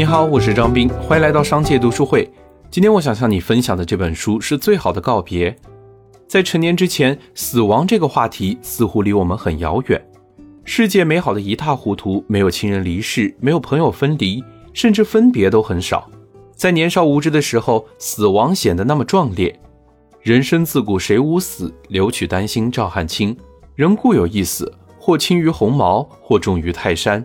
你好，我是张斌，欢迎来到商界读书会。今天我想向你分享的这本书是最好的告别。在成年之前，死亡这个话题似乎离我们很遥远。世界美好的一塌糊涂，没有亲人离世，没有朋友分离，甚至分别都很少。在年少无知的时候，死亡显得那么壮烈。人生自古谁无死，留取丹心照汗青。人固有一死，或轻于鸿毛，或重于泰山。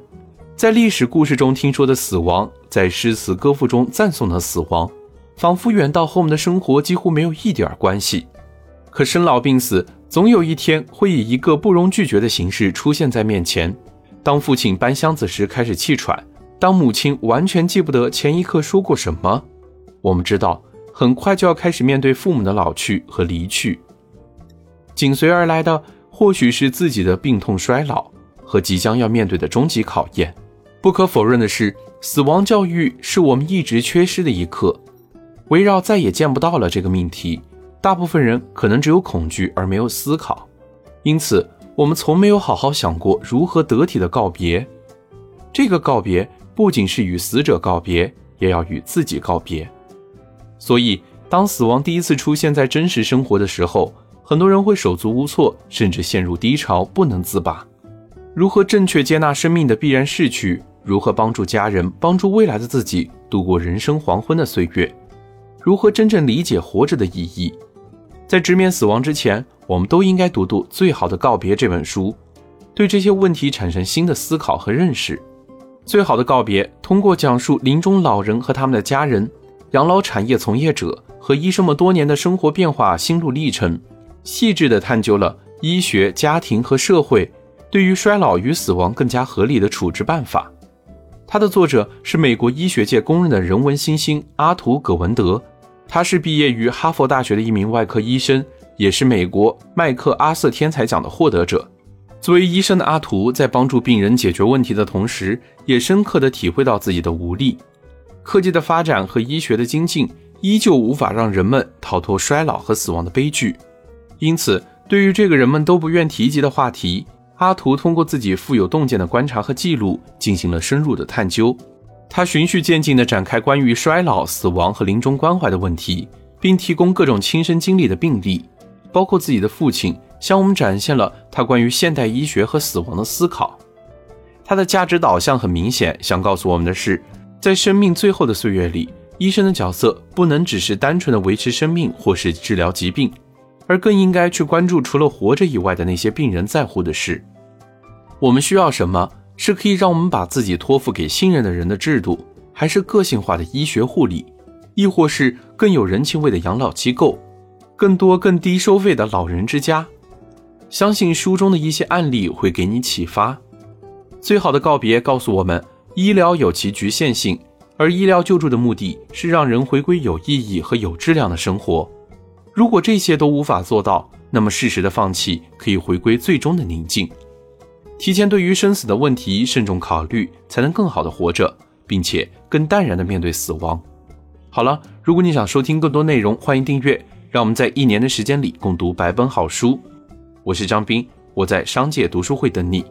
在历史故事中听说的死亡，在诗词歌赋中赞颂的死亡，仿佛远到和我们的生活几乎没有一点关系。可生老病死，总有一天会以一个不容拒绝的形式出现在面前。当父亲搬箱子时开始气喘，当母亲完全记不得前一刻说过什么，我们知道，很快就要开始面对父母的老去和离去。紧随而来的，或许是自己的病痛衰老和即将要面对的终极考验。不可否认的是，死亡教育是我们一直缺失的一课。围绕再也见不到了这个命题，大部分人可能只有恐惧而没有思考，因此我们从没有好好想过如何得体的告别。这个告别不仅是与死者告别，也要与自己告别。所以，当死亡第一次出现在真实生活的时候，很多人会手足无措，甚至陷入低潮，不能自拔。如何正确接纳生命的必然逝去？如何帮助家人、帮助未来的自己度过人生黄昏的岁月？如何真正理解活着的意义？在直面死亡之前，我们都应该读读《最好的告别》这本书，对这些问题产生新的思考和认识。《最好的告别》通过讲述临终老人和他们的家人、养老产业从业者和医生们多年的生活变化心路历程，细致地探究了医学、家庭和社会对于衰老与死亡更加合理的处置办法。它的作者是美国医学界公认的人文新星阿图·葛文德，他是毕业于哈佛大学的一名外科医生，也是美国麦克阿瑟天才奖的获得者。作为医生的阿图，在帮助病人解决问题的同时，也深刻地体会到自己的无力。科技的发展和医学的精进，依旧无法让人们逃脱衰老和死亡的悲剧。因此，对于这个人们都不愿提及的话题，阿图通过自己富有洞见的观察和记录，进行了深入的探究。他循序渐进地展开关于衰老、死亡和临终关怀的问题，并提供各种亲身经历的病例，包括自己的父亲，向我们展现了他关于现代医学和死亡的思考。他的价值导向很明显，想告诉我们的是，在生命最后的岁月里，医生的角色不能只是单纯的维持生命或是治疗疾病。而更应该去关注除了活着以外的那些病人在乎的事。我们需要什么？是可以让我们把自己托付给信任的人的制度，还是个性化的医学护理，亦或是更有人情味的养老机构，更多更低收费的老人之家？相信书中的一些案例会给你启发。最好的告别告诉我们，医疗有其局限性，而医疗救助的目的是让人回归有意义和有质量的生活。如果这些都无法做到，那么适时的放弃可以回归最终的宁静。提前对于生死的问题慎重考虑，才能更好的活着，并且更淡然的面对死亡。好了，如果你想收听更多内容，欢迎订阅。让我们在一年的时间里共读百本好书。我是张斌，我在商界读书会等你。